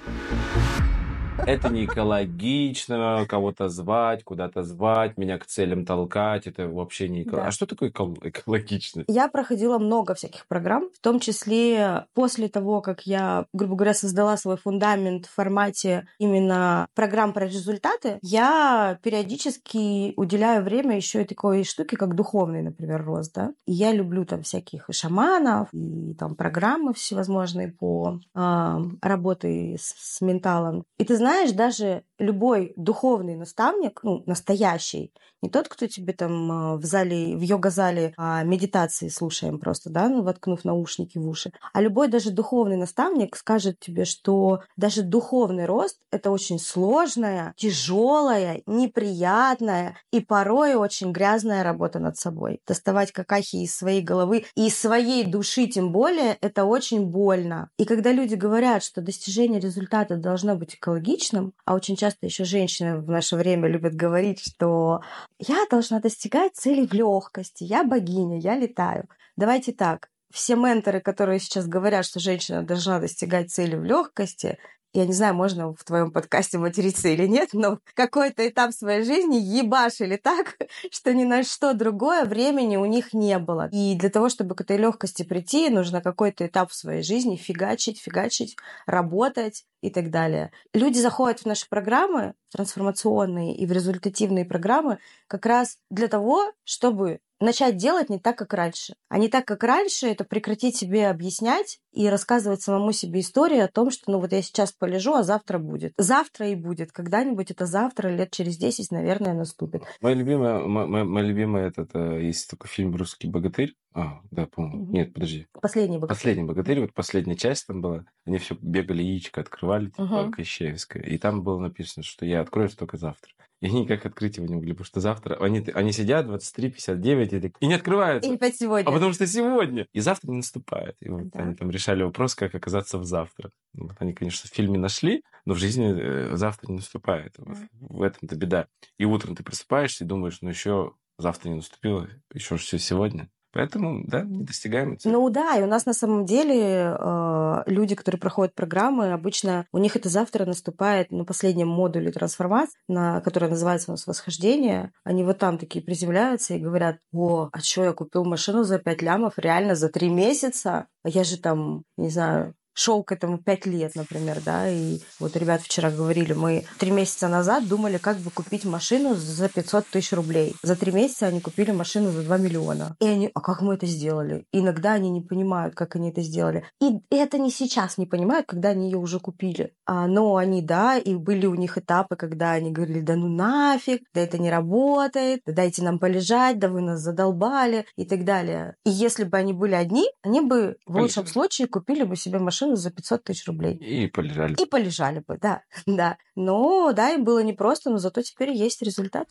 Это не экологично, кого-то звать, куда-то звать, меня к целям толкать. Это вообще не экологично. Да. А что такое экологично? Я проходила много всяких программ, в том числе после того, как я, грубо говоря, создала свой фундамент в формате именно программ про результаты, я периодически уделяю время еще и такой штуке, как духовный, например, рост. Да? И я люблю там всяких и шаманов, и там программы всевозможные по э, работе с, с менталом. И ты знаешь, знаешь, даже любой духовный наставник, ну, настоящий, не тот, кто тебе там а, в зале, в йога-зале а медитации слушаем просто, да, ну, воткнув наушники в уши, а любой даже духовный наставник скажет тебе, что даже духовный рост — это очень сложная, тяжелая, неприятная и порой очень грязная работа над собой. Доставать какахи из своей головы и из своей души тем более, это очень больно. И когда люди говорят, что достижение результата должно быть экологичным, личным, а очень часто еще женщины в наше время любят говорить, что я должна достигать цели в легкости, я богиня, я летаю. Давайте так, все менторы, которые сейчас говорят, что женщина должна достигать цели в легкости, я не знаю, можно в твоем подкасте материться или нет, но какой-то этап своей жизни ебашили так, [laughs] что ни на что другое времени у них не было. И для того, чтобы к этой легкости прийти, нужно какой-то этап в своей жизни фигачить, фигачить, работать и так далее. Люди заходят в наши программы трансформационные и в результативные программы как раз для того, чтобы начать делать не так, как раньше. А не так, как раньше, это прекратить себе объяснять и рассказывать самому себе историю о том, что ну вот я сейчас полежу, а завтра будет. Завтра и будет. Когда-нибудь это завтра, лет через 10, наверное, наступит. Моя любимая, моя, моя любимая, это, это есть такой фильм «Русский богатырь». А, да, помню. Угу. Нет, подожди. Последний богатырь. Последний богатырь, вот последняя часть там была. Они все бегали, яичко открывали, типа угу. Кощеевское. И там было написано, что я открою только завтра. И они никак открыть его не могли, потому что завтра они, они сидят 23.59 и, и не открываются. И опять сегодня. А потому что сегодня. И завтра не наступает. И вот да. они там решали вопрос, как оказаться в завтра. Вот они, конечно, в фильме нашли, но в жизни э, завтра не наступает. Вот в этом-то беда. И утром ты просыпаешься и думаешь, ну еще завтра не наступило, еще все сегодня. Поэтому, да, не достигаем цели. Ну да, и у нас на самом деле э, люди, которые проходят программы, обычно у них это завтра наступает на последнем модуле трансформации, на, который называется у нас «Восхождение». Они вот там такие приземляются и говорят, о, а что, я купил машину за 5 лямов реально за 3 месяца? А я же там, не знаю, шел к этому пять лет, например, да, и вот ребят вчера говорили, мы три месяца назад думали, как бы купить машину за 500 тысяч рублей. За три месяца они купили машину за 2 миллиона. И они, а как мы это сделали? иногда они не понимают, как они это сделали. И это не сейчас не понимают, когда они ее уже купили. А, но они, да, и были у них этапы, когда они говорили, да ну нафиг, да это не работает, да дайте нам полежать, да вы нас задолбали и так далее. И если бы они были одни, они бы в лучшем случае купили бы себе машину машину за 500 тысяч рублей. И полежали. И полежали бы, да. [laughs] да. Но, да, им было непросто, но зато теперь есть результат.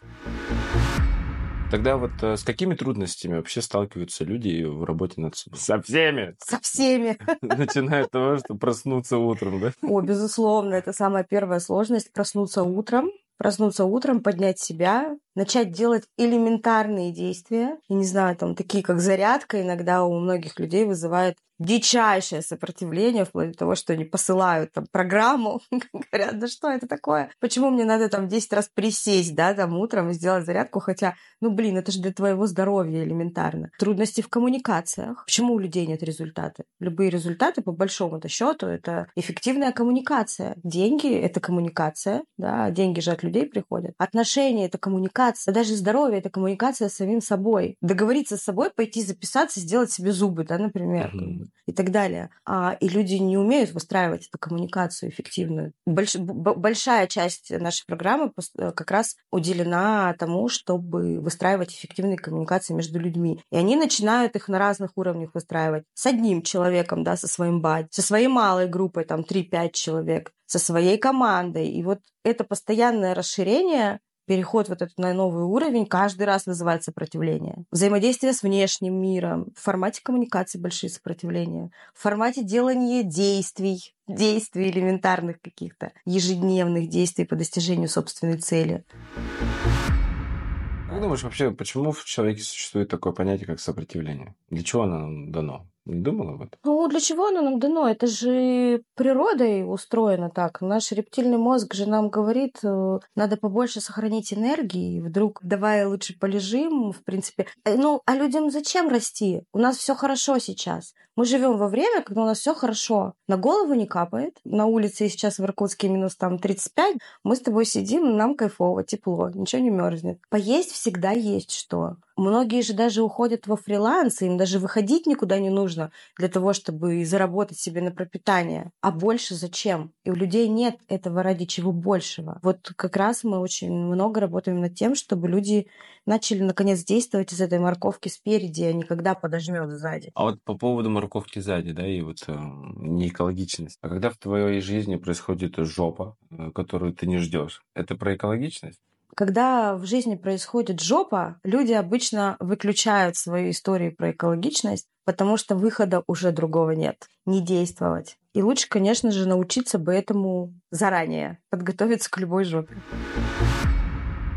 Тогда вот э, с какими трудностями вообще сталкиваются люди в работе над собой? Со всеми! Со всеми! [laughs] Начиная от того, что проснуться утром, да? О, безусловно, это самая первая сложность. Проснуться утром, проснуться утром, поднять себя, начать делать элементарные действия. Я не знаю, там такие как зарядка иногда у многих людей вызывает дичайшее сопротивление, вплоть до того, что они посылают там программу, [laughs] говорят, да что это такое? Почему мне надо там 10 раз присесть, да, там утром и сделать зарядку, хотя, ну, блин, это же для твоего здоровья элементарно. Трудности в коммуникациях. Почему у людей нет результата? Любые результаты, по большому-то счету, это эффективная коммуникация. Деньги — это коммуникация, да, деньги же от людей приходят. Отношения — это коммуникация коммуникация, даже здоровье — это коммуникация с самим собой. Договориться с собой, пойти записаться, сделать себе зубы, да, например, mm-hmm. и так далее. А, и люди не умеют выстраивать эту коммуникацию эффективную. Больш, б, большая часть нашей программы э, как раз уделена тому, чтобы выстраивать эффективные коммуникации между людьми. И они начинают их на разных уровнях выстраивать. С одним человеком, да, со своим бать, со своей малой группой, там, 3-5 человек, со своей командой. И вот это постоянное расширение переход вот этот на новый уровень каждый раз вызывает сопротивление. Взаимодействие с внешним миром, в формате коммуникации большие сопротивления, в формате делания действий, действий элементарных каких-то, ежедневных действий по достижению собственной цели. Как думаешь, вообще, почему в человеке существует такое понятие, как сопротивление? Для чего оно дано? Не думала об этом? Ну, для чего оно нам дано? Это же природой устроено так. Наш рептильный мозг же нам говорит, э, надо побольше сохранить энергии. Вдруг давай лучше полежим, в принципе. Э, ну, а людям зачем расти? У нас все хорошо сейчас. Мы живем во время, когда у нас все хорошо. На голову не капает. На улице сейчас в Иркутске минус там 35. Мы с тобой сидим, нам кайфово, тепло, ничего не мерзнет. Поесть всегда есть что. Многие же даже уходят во фриланс, им даже выходить никуда не нужно для того, чтобы заработать себе на пропитание. А больше зачем? И у людей нет этого ради чего большего. Вот как раз мы очень много работаем над тем, чтобы люди начали наконец действовать из этой морковки спереди, а не когда подожмет сзади. А вот по поводу морковки сзади, да, и вот э, неэкологичность. А когда в твоей жизни происходит жопа, э, которую ты не ждешь, это про экологичность? Когда в жизни происходит жопа, люди обычно выключают свои истории про экологичность, потому что выхода уже другого нет. Не действовать. И лучше, конечно же, научиться бы этому заранее, подготовиться к любой жопе.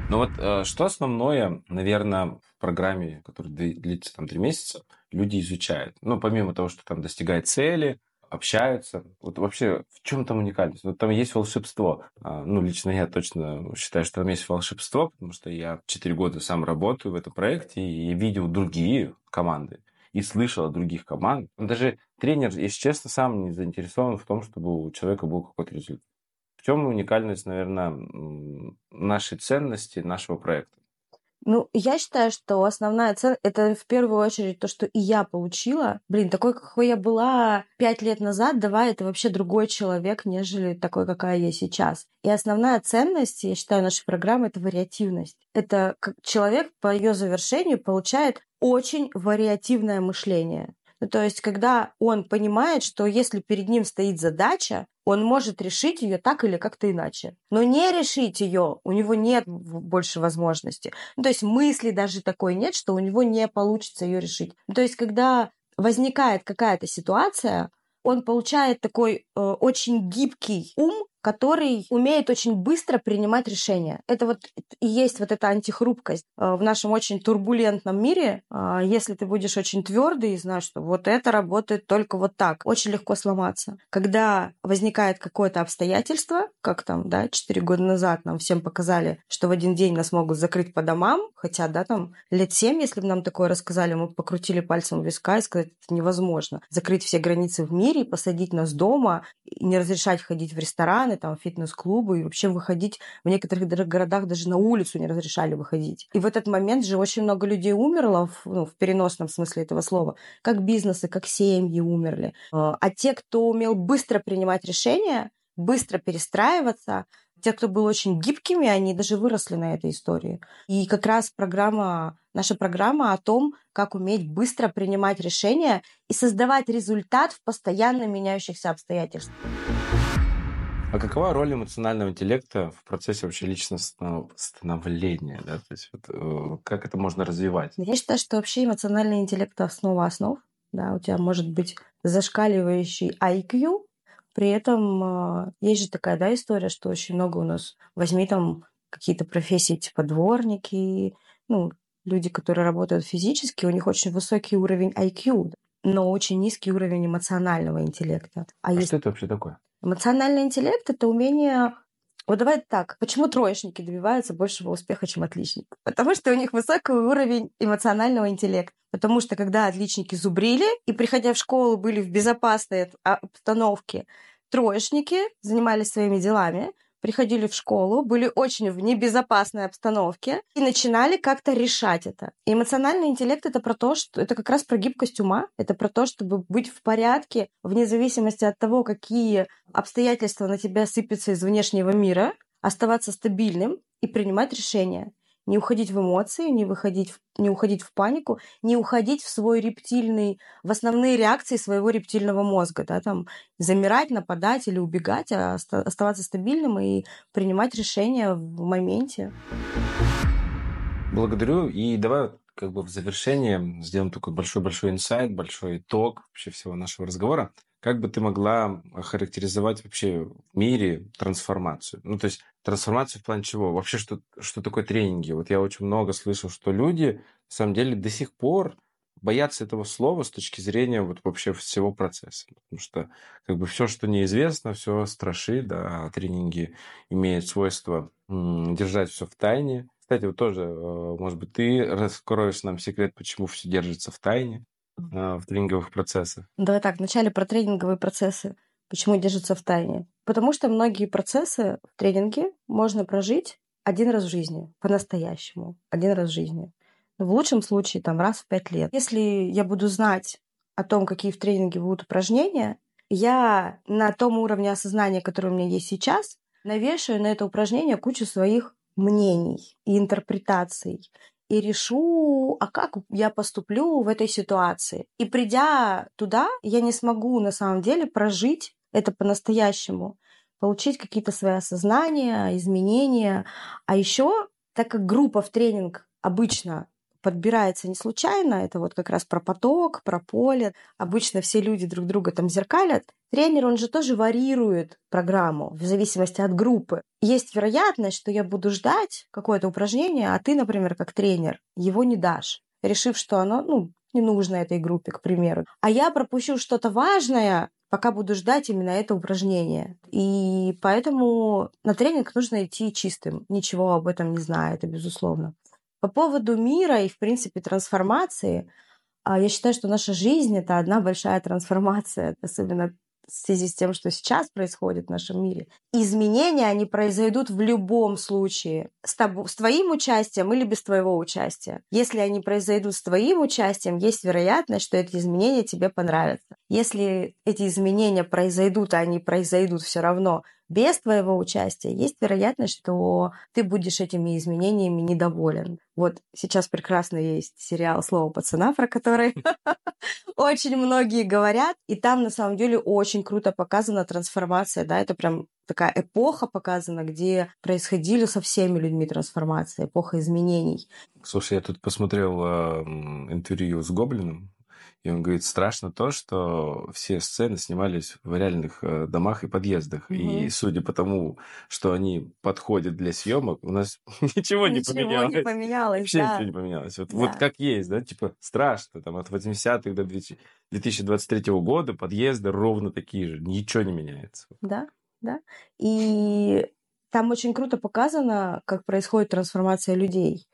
Ну вот э, что основное, наверное, в программе, которая длится там три месяца, люди изучают? Ну, помимо того, что там достигает цели, общаются. Вот вообще в чем там уникальность? Вот там есть волшебство. А, ну, лично я точно считаю, что там есть волшебство, потому что я четыре года сам работаю в этом проекте и видел другие команды и слышал от других команд. Даже тренер, если честно, сам не заинтересован в том, чтобы у человека был какой-то результат. В чем уникальность, наверное, нашей ценности, нашего проекта? Ну, я считаю, что основная цель — это в первую очередь то, что и я получила. Блин, такой, какой я была пять лет назад, давай, это вообще другой человек, нежели такой, какая я сейчас. И основная ценность, я считаю, нашей программы — это вариативность. Это как человек по ее завершению получает очень вариативное мышление. Ну, то есть, когда он понимает, что если перед ним стоит задача, он может решить ее так или как-то иначе. Но не решить ее у него нет больше возможности. Ну, то есть мысли даже такой нет, что у него не получится ее решить. Ну, то есть, когда возникает какая-то ситуация, он получает такой э, очень гибкий ум, который умеет очень быстро принимать решения. Это вот и есть вот эта антихрупкость э, в нашем очень турбулентном мире. Э, если ты будешь очень твердый и знаешь, что вот это работает только вот так, очень легко сломаться. Когда возникает какое-то обстоятельство, как там, да, 4 года назад нам всем показали, что в один день нас могут закрыть по домам, хотя, да, там лет 7, если бы нам такое рассказали, мы покрутили пальцем в виска и сказать, это невозможно. Закрыть все границы в мире, посадить нас дома, не разрешать ходить в рестораны, там, фитнес-клубы, и вообще выходить в некоторых городах даже на улицу не разрешали выходить. И в этот момент же очень много людей умерло, в, ну, в переносном смысле этого слова, как бизнесы, как семьи умерли. А, а те, кто умел быстро принимать решения, быстро перестраиваться, те, кто был очень гибкими, они даже выросли на этой истории. И как раз программа, наша программа о том, как уметь быстро принимать решения и создавать результат в постоянно меняющихся обстоятельствах. А какова роль эмоционального интеллекта в процессе вообще личностного становления? Да? То есть вот, э, как это можно развивать? Я считаю, что вообще эмоциональный интеллект — основа основ. Да, у тебя может быть зашкаливающий IQ, при этом э, есть же такая да, история, что очень много у нас, возьми там какие-то профессии типа дворники, ну, люди, которые работают физически, у них очень высокий уровень IQ, но очень низкий уровень эмоционального интеллекта. А, а есть... что это вообще такое? Эмоциональный интеллект — это умение вот давай так, почему троечники добиваются большего успеха, чем отличники? Потому что у них высокий уровень эмоционального интеллекта. Потому что когда отличники зубрили и, приходя в школу, были в безопасной обстановке, троечники занимались своими делами, приходили в школу, были очень в небезопасной обстановке и начинали как-то решать это. Эмоциональный интеллект это про то, что это как раз про гибкость ума, это про то, чтобы быть в порядке вне зависимости от того, какие обстоятельства на тебя сыпятся из внешнего мира, оставаться стабильным и принимать решения не уходить в эмоции, не, выходить, не уходить в панику, не уходить в свой рептильный, в основные реакции своего рептильного мозга, да, там замирать, нападать или убегать, а оставаться стабильным и принимать решения в моменте. Благодарю. И давай как бы в завершение сделаем такой большой-большой инсайт, большой итог вообще всего нашего разговора. Как бы ты могла охарактеризовать вообще в мире трансформацию? Ну, то есть трансформацию в плане чего? Вообще, что, что такое тренинги? Вот я очень много слышал, что люди, на самом деле, до сих пор боятся этого слова с точки зрения вот вообще всего процесса. Потому что как бы все, что неизвестно, все страшит, да, а тренинги имеют свойство держать все в тайне. Кстати, вот тоже, э, может быть, ты раскроешь нам секрет, почему все держится в тайне в тренинговых процессах. Давай так, вначале про тренинговые процессы. Почему держатся в тайне? Потому что многие процессы в тренинге можно прожить один раз в жизни, по-настоящему, один раз в жизни. В лучшем случае там раз в пять лет. Если я буду знать о том, какие в тренинге будут упражнения, я на том уровне осознания, который у меня есть сейчас, навешаю на это упражнение кучу своих мнений и интерпретаций и решу, а как я поступлю в этой ситуации. И придя туда, я не смогу на самом деле прожить это по-настоящему, получить какие-то свои осознания, изменения. А еще, так как группа в тренинг обычно подбирается не случайно, это вот как раз про поток, про поле. Обычно все люди друг друга там зеркалят. Тренер, он же тоже варьирует программу в зависимости от группы. Есть вероятность, что я буду ждать какое-то упражнение, а ты, например, как тренер, его не дашь, решив, что оно, ну, не нужно этой группе, к примеру. А я пропущу что-то важное, пока буду ждать именно это упражнение. И поэтому на тренинг нужно идти чистым, ничего об этом не зная, это безусловно. По поводу мира и, в принципе, трансформации, а, я считаю, что наша жизнь — это одна большая трансформация, особенно в связи с тем, что сейчас происходит в нашем мире. Изменения, они произойдут в любом случае. С, тобой, с твоим участием или без твоего участия. Если они произойдут с твоим участием, есть вероятность, что эти изменения тебе понравятся. Если эти изменения произойдут, а они произойдут все равно без твоего участия, есть вероятность, что ты будешь этими изменениями недоволен. Вот сейчас прекрасно есть сериал «Слово пацана», про который [laughs] очень многие говорят, и там на самом деле очень круто показана трансформация, да, это прям такая эпоха показана, где происходили со всеми людьми трансформации, эпоха изменений. Слушай, я тут посмотрел э, интервью с Гоблином, и он говорит, страшно то, что все сцены снимались в реальных э, домах и подъездах. Угу. И судя по тому, что они подходят для съемок, у нас [laughs] ничего, не поменялось. не поменялось, Вообще да. ничего не поменялось. Вот, да. вот как есть, да, типа страшно. Там от 80-х до 2023 года подъезды ровно такие же. Ничего не меняется. Да, да. И там очень круто показано, как происходит трансформация людей.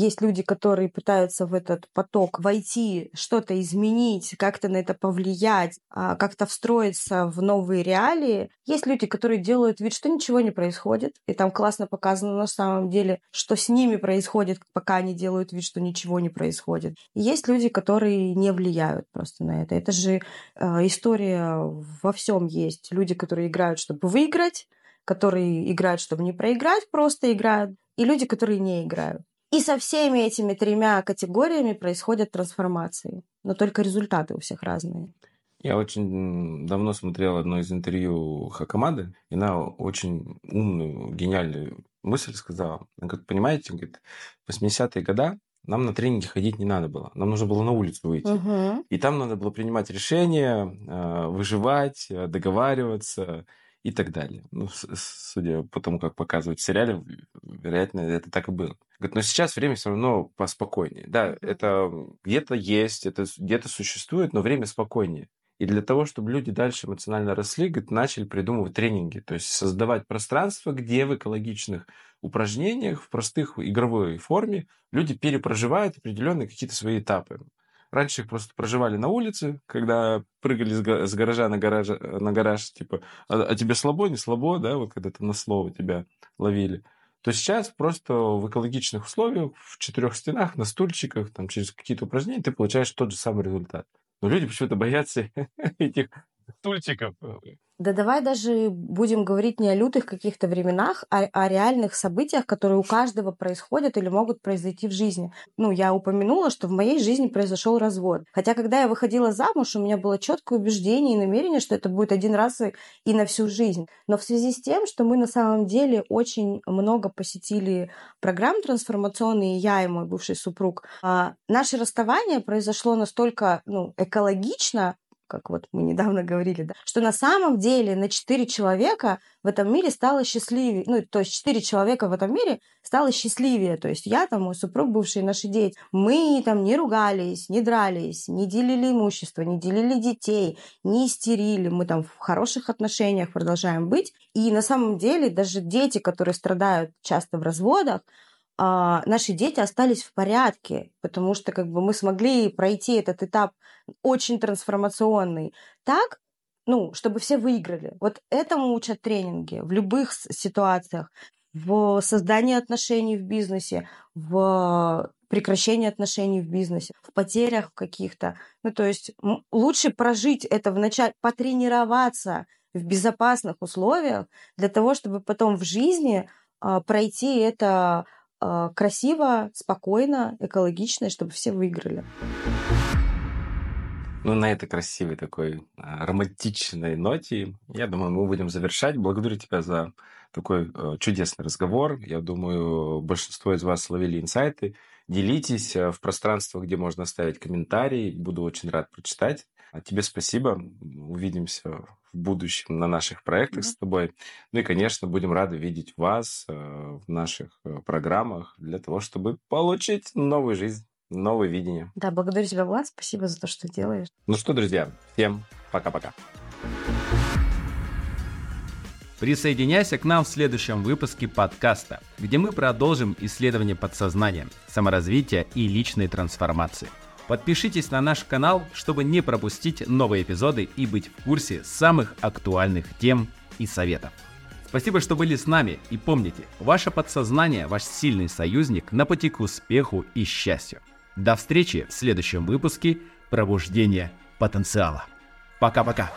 Есть люди, которые пытаются в этот поток войти, что-то изменить, как-то на это повлиять, а, как-то встроиться в новые реалии. Есть люди, которые делают вид, что ничего не происходит, и там классно показано на самом деле, что с ними происходит, пока они делают вид, что ничего не происходит. И есть люди, которые не влияют просто на это. Это же э, история во всем есть. Люди, которые играют, чтобы выиграть, которые играют, чтобы не проиграть, просто играют, и люди, которые не играют. И со всеми этими тремя категориями происходят трансформации. Но только результаты у всех разные. Я очень давно смотрел одно из интервью Хакамады, и она очень умную, гениальную мысль сказала. Она говорит, понимаете, говорит, 80-е годы нам на тренинги ходить не надо было. Нам нужно было на улицу выйти. Угу. И там надо было принимать решения, а, выживать, а, договариваться и так далее. Ну, судя по тому, как показывают в сериале, вероятно, это так и было. Говорит, но сейчас время все равно поспокойнее. Да, это где-то есть, это где-то существует, но время спокойнее. И для того, чтобы люди дальше эмоционально росли, говорит, начали придумывать тренинги, то есть создавать пространство, где в экологичных упражнениях, в простых игровой форме люди перепроживают определенные какие-то свои этапы. Раньше их просто проживали на улице, когда прыгали с, гаража на гараж, на гараж типа, а, а тебе слабо, не слабо, да, вот когда то на слово тебя ловили то сейчас просто в экологичных условиях, в четырех стенах, на стульчиках, там, через какие-то упражнения ты получаешь тот же самый результат. Но люди почему-то боятся [laughs] этих стульчиков. Да давай даже будем говорить не о лютых каких-то временах, а о реальных событиях, которые у каждого происходят или могут произойти в жизни. Ну, я упомянула, что в моей жизни произошел развод. Хотя, когда я выходила замуж, у меня было четкое убеждение и намерение, что это будет один раз и, и на всю жизнь. Но в связи с тем, что мы на самом деле очень много посетили программ трансформационные, я и мой бывший супруг, а, наше расставание произошло настолько ну, экологично, как вот мы недавно говорили, да, что на самом деле на четыре человека в этом мире стало счастливее, ну, то есть четыре человека в этом мире стало счастливее, то есть я там, мой супруг, бывшие наши дети, мы там не ругались, не дрались, не делили имущество, не делили детей, не истерили, мы там в хороших отношениях продолжаем быть, и на самом деле даже дети, которые страдают часто в разводах, а, наши дети остались в порядке, потому что как бы мы смогли пройти этот этап очень трансформационный так, ну, чтобы все выиграли. Вот этому учат тренинги в любых ситуациях, в создании отношений в бизнесе, в прекращении отношений в бизнесе, в потерях каких-то. Ну, то есть лучше прожить это вначале, потренироваться в безопасных условиях для того, чтобы потом в жизни а, пройти это красиво, спокойно, экологично, чтобы все выиграли. Ну, на этой красивой такой а, романтичной ноте, я думаю, мы будем завершать. Благодарю тебя за такой э, чудесный разговор. Я думаю, большинство из вас словили инсайты. Делитесь в пространствах, где можно оставить комментарии. Буду очень рад прочитать. А тебе спасибо. Увидимся в будущем на наших проектах mm-hmm. с тобой. Ну и, конечно, будем рады видеть вас э, в наших э, программах для того, чтобы получить новую жизнь, новое видение. Да, благодарю тебя, Влад. Спасибо за то, что делаешь. Ну что, друзья, всем пока-пока. Присоединяйся к нам в следующем выпуске подкаста, где мы продолжим исследование подсознания, саморазвития и личной трансформации. Подпишитесь на наш канал, чтобы не пропустить новые эпизоды и быть в курсе самых актуальных тем и советов. Спасибо, что были с нами и помните, ваше подсознание – ваш сильный союзник на пути к успеху и счастью. До встречи в следующем выпуске «Пробуждение потенциала». Пока-пока.